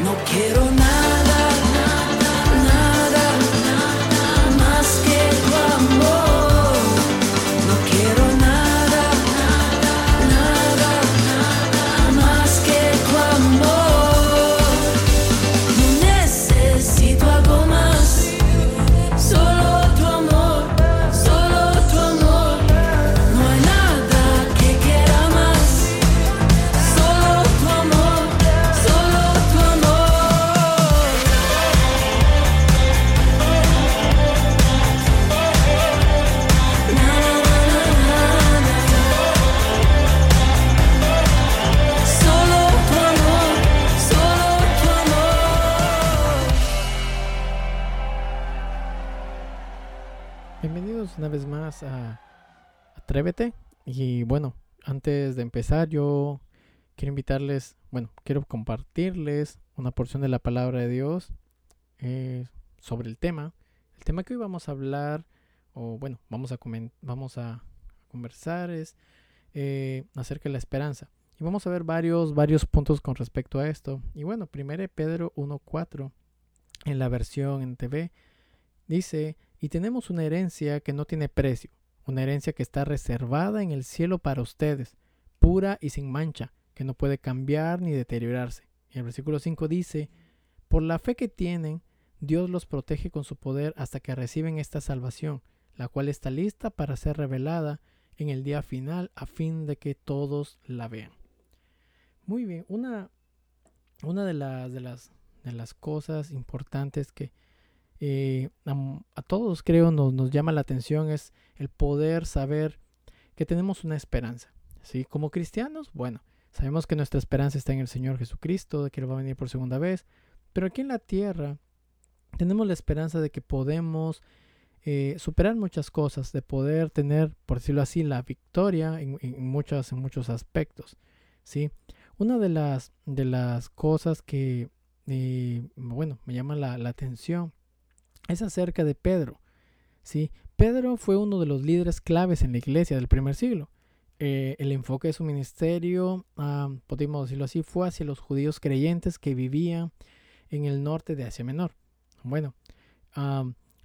No quiero nada. Atrévete. Y bueno, antes de empezar, yo quiero invitarles, bueno, quiero compartirles una porción de la palabra de Dios eh, sobre el tema. El tema que hoy vamos a hablar, o bueno, vamos a, vamos a conversar es eh, acerca de la esperanza. Y vamos a ver varios, varios puntos con respecto a esto. Y bueno, primero Pedro 1.4 en la versión en TV dice, y tenemos una herencia que no tiene precio una herencia que está reservada en el cielo para ustedes, pura y sin mancha, que no puede cambiar ni deteriorarse. Y el versículo 5 dice, por la fe que tienen, Dios los protege con su poder hasta que reciben esta salvación, la cual está lista para ser revelada en el día final a fin de que todos la vean. Muy bien, una, una de, las, de, las, de las cosas importantes que eh, a, todos creo nos, nos, llama la atención es el poder saber que tenemos una esperanza. ¿sí? Como cristianos, bueno, sabemos que nuestra esperanza está en el Señor Jesucristo, de que Él va a venir por segunda vez, pero aquí en la tierra tenemos la esperanza de que podemos eh, superar muchas cosas, de poder tener, por decirlo así, la victoria en, muchos, en muchos aspectos. ¿sí? una de las, de las cosas que, eh, bueno, me llama la, la, atención es acerca de Pedro. ¿sí? Pedro fue uno de los líderes claves en la iglesia del primer siglo. Eh, el enfoque de su ministerio, ah, podemos decirlo así, fue hacia los judíos creyentes que vivían en el norte de Asia Menor. Bueno,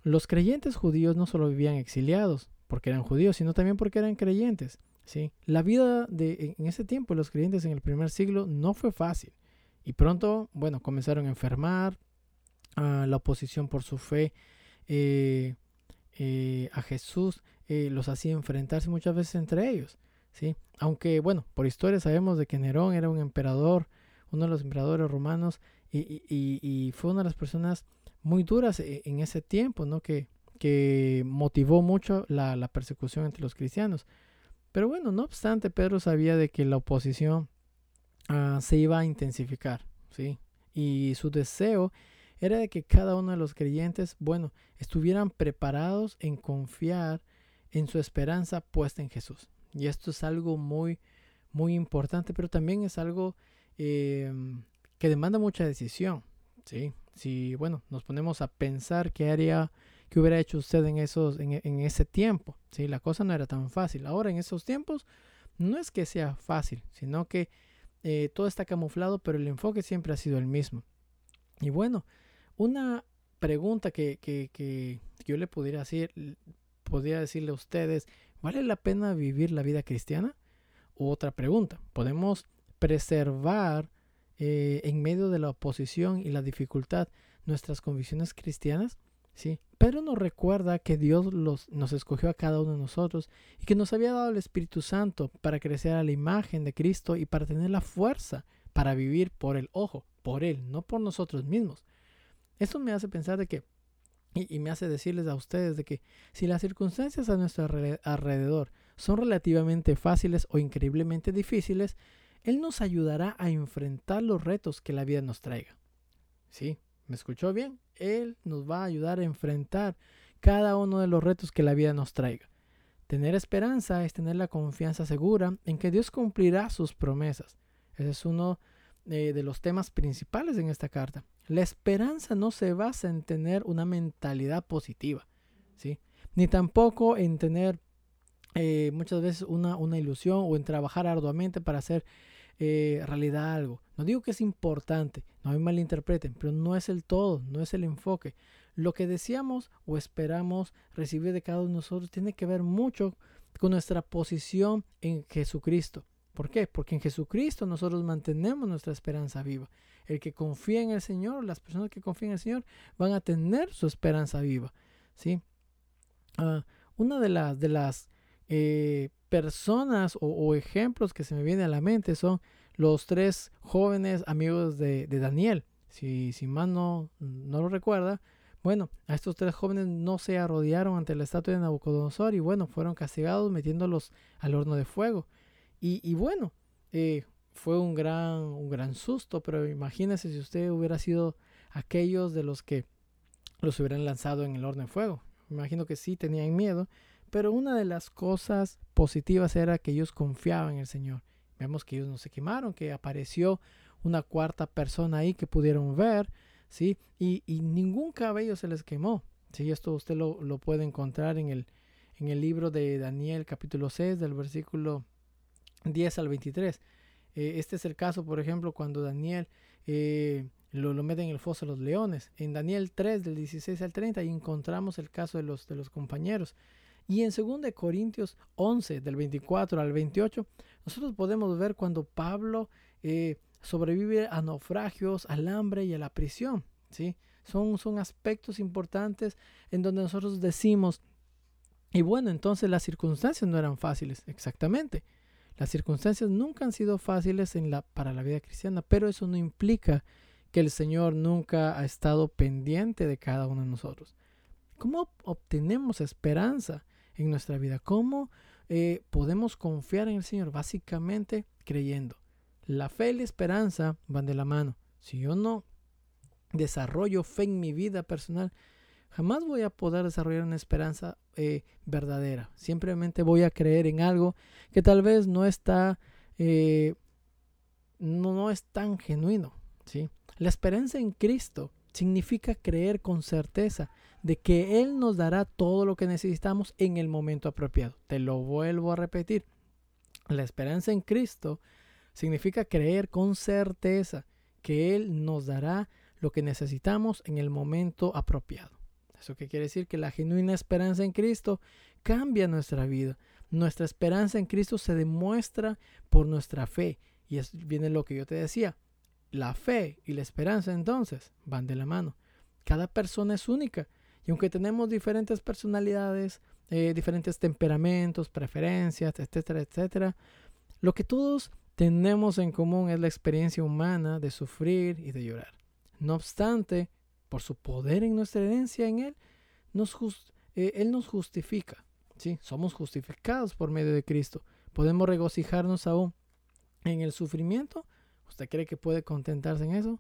los creyentes judíos no solo vivían exiliados porque eran judíos, sino también porque eran creyentes. ¿sí? La vida en ese tiempo, los creyentes en el primer siglo no fue fácil. Y pronto, bueno, comenzaron a enfermar, a la oposición por su fe eh, eh, a Jesús eh, los hacía enfrentarse muchas veces entre ellos. ¿sí? Aunque, bueno, por historia sabemos de que Nerón era un emperador, uno de los emperadores romanos, y, fue una de las personas muy duras en ese tiempo, ¿no? Que, que motivó mucho la, la persecución entre los cristianos. Pero bueno, no obstante, Pedro sabía de que la oposición ah, se iba a intensificar, ¿sí? Y su deseo era de que cada uno de los creyentes, bueno, estuvieran preparados en confiar en su esperanza puesta en Jesús. Y esto es algo muy, muy importante, pero también es algo em, que demanda mucha decisión, ¿sí? Si, bueno, nos ponemos a pensar qué haría que hubiera hecho usted en, esos, en, ese tiempo. ¿sí? La cosa no era tan fácil. Ahora en esos tiempos no es que sea fácil, sino que eh, todo está camuflado, pero el enfoque siempre ha sido el mismo. Y bueno, una pregunta que, que, yo le pudiera decir, podría decirle a ustedes, ¿vale la pena vivir la vida cristiana? Otra pregunta, ¿podemos preservar eh, en medio de la oposición y la dificultad nuestras convicciones cristianas? ¿sí? Pedro nos recuerda que Dios los, nos escogió a cada uno de nosotros y que nos había dado el Espíritu Santo para crecer a la imagen de Cristo y para tener la fuerza para vivir por el ojo, por Él, no por nosotros mismos. Esto me hace pensar de que, y, me hace decirles a ustedes de que si las circunstancias a nuestro alrededor son relativamente fáciles o increíblemente difíciles, Él nos ayudará a enfrentar los retos que la vida nos traiga. ¿Sí? ¿Me escuchó bien? Él nos va a ayudar a enfrentar cada uno de los retos que la vida nos traiga. Tener esperanza es tener la confianza segura en que Dios cumplirá sus promesas. Ese es uno eh, de los temas principales en esta carta. La esperanza no se basa en tener una mentalidad positiva, ¿sí? ni tampoco en tener eh, muchas veces una, una, ilusión o en trabajar arduamente para hacer eh, realidad algo. No digo que es importante, no me malinterpreten, pero no es el todo, no es el enfoque. Lo que deseamos o esperamos recibir de cada uno de nosotros tiene que ver mucho con nuestra posición en Jesucristo. ¿Por qué? Porque en Jesucristo nosotros mantenemos nuestra esperanza viva. El que confía en el Señor, las personas que confían en el Señor, van a tener su esperanza viva. ¿sí? Ah, una de las, de las eh, personas o, ejemplos que se me vienen a la mente son los tres jóvenes amigos de, Daniel. Si, si más no, lo recuerda, bueno, a estos tres jóvenes no se arrodiaron ante la estatua de Nabucodonosor y bueno, fueron castigados metiéndolos al horno de fuego. Y, bueno, eh, fue un gran, un gran susto, pero imagínese si usted hubiera sido aquellos de los que los hubieran lanzado en el horno de fuego. Imagino que sí tenían miedo, pero una de las cosas positivas era que ellos confiaban en el Señor. Vemos que ellos no se quemaron, que apareció una cuarta persona ahí que pudieron ver, ¿sí? Y, ningún cabello se les quemó. Sí, esto usted lo, lo, puede encontrar en el, en el libro de Daniel capítulo 6 del versículo 10 al 23. Eh, este es el caso, por ejemplo, cuando Daniel eh, lo, lo, mete en el foso de los leones. En Daniel 3, del 16 al 30, y encontramos el caso de los, de los compañeros. Y en 2 Corintios 11, del 24 al 28, nosotros podemos ver cuando Pablo eh, sobrevive a naufragios, al hambre y a la prisión. ¿sí? Son, son aspectos importantes en donde nosotros decimos, y bueno, entonces las circunstancias no eran fáciles, exactamente. Las circunstancias nunca han sido fáciles para la vida cristiana, pero eso no implica que el Señor nunca ha estado pendiente de cada uno de nosotros. ¿Cómo obtenemos esperanza en nuestra vida? ¿Cómo eh, podemos confiar en el Señor? Básicamente creyendo. La fe y la esperanza van de la mano. Si yo no desarrollo fe en mi vida personal, jamás voy a poder desarrollar una esperanza eh, verdadera. Simplemente voy a creer en algo que tal vez no está, eh, no, no es tan genuino. ¿sí? La esperanza en Cristo significa creer con certeza de que Él nos dará todo lo que necesitamos en el momento apropiado. Te lo vuelvo a repetir. La esperanza en Cristo significa creer con certeza que Él nos dará lo que necesitamos en el momento apropiado. ¿Eso qué quiere decir? Que la genuina esperanza en Cristo cambia nuestra vida. Nuestra esperanza en Cristo se demuestra por nuestra fe. Y es, viene lo que yo te decía. La fe y la esperanza entonces van de la mano. Cada persona es única. Y aunque tenemos diferentes personalidades, eh, diferentes temperamentos, preferencias, etcétera, etcétera, lo que todos tenemos en común es la experiencia humana de sufrir y de llorar. No obstante, por su poder en nuestra herencia en Él, nos eh, Él nos justifica. ¿sí? Somos justificados por medio de Cristo. Podemos regocijarnos aún en el sufrimiento. ¿Usted cree que puede contentarse en eso?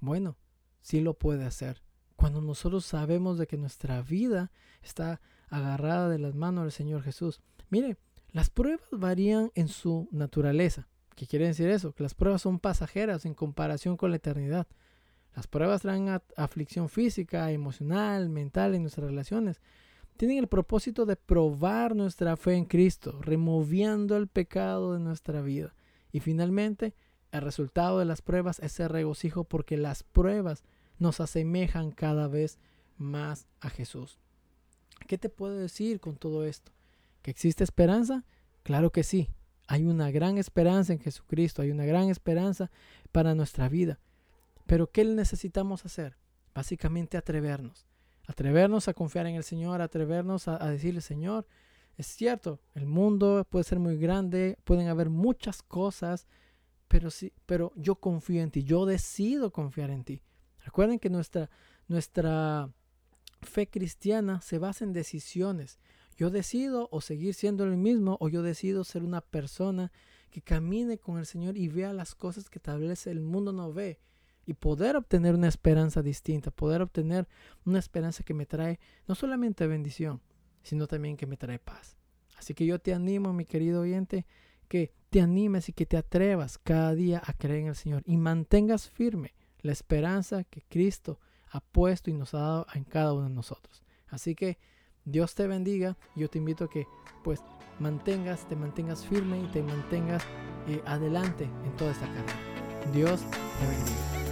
Bueno, sí lo puede hacer. Cuando nosotros sabemos de que nuestra vida está agarrada de las manos del Señor Jesús. Mire, las pruebas varían en su naturaleza. ¿Qué quiere decir eso? Que las pruebas son pasajeras en comparación con la eternidad. Las pruebas traen aflicción física, emocional, mental en nuestras relaciones. Tienen el propósito de probar nuestra fe en Cristo, removiendo el pecado de nuestra vida. Y finalmente, el resultado de las pruebas es el regocijo porque las pruebas nos asemejan cada vez más a Jesús. ¿Qué te puedo decir con todo esto? ¿Que existe esperanza? Claro que sí. Hay una gran esperanza en Jesucristo, hay una gran esperanza para nuestra vida. Pero ¿qué necesitamos hacer? Básicamente atrevernos. Atrevernos a confiar en el Señor, atrevernos a, decirle, Señor, es cierto, el mundo puede ser muy grande, pueden haber muchas cosas, pero sí, pero yo confío en ti, yo decido confiar en ti. Recuerden que nuestra, nuestra fe cristiana se basa en decisiones. Yo decido o seguir siendo el mismo o yo decido ser una persona que camine con el Señor y vea las cosas que tal el mundo no ve y poder obtener una esperanza distinta, poder obtener una esperanza que me trae no solamente bendición, sino también que me trae paz. Así que yo te animo, mi querido oyente, que te animes y que te atrevas cada día a creer en el Señor y mantengas firme la esperanza que Cristo ha puesto y nos ha dado en cada uno de nosotros. Así que Dios te bendiga. Yo te invito a que pues mantengas, te mantengas firme y te mantengas eh, adelante en toda esta carrera. Dios te bendiga.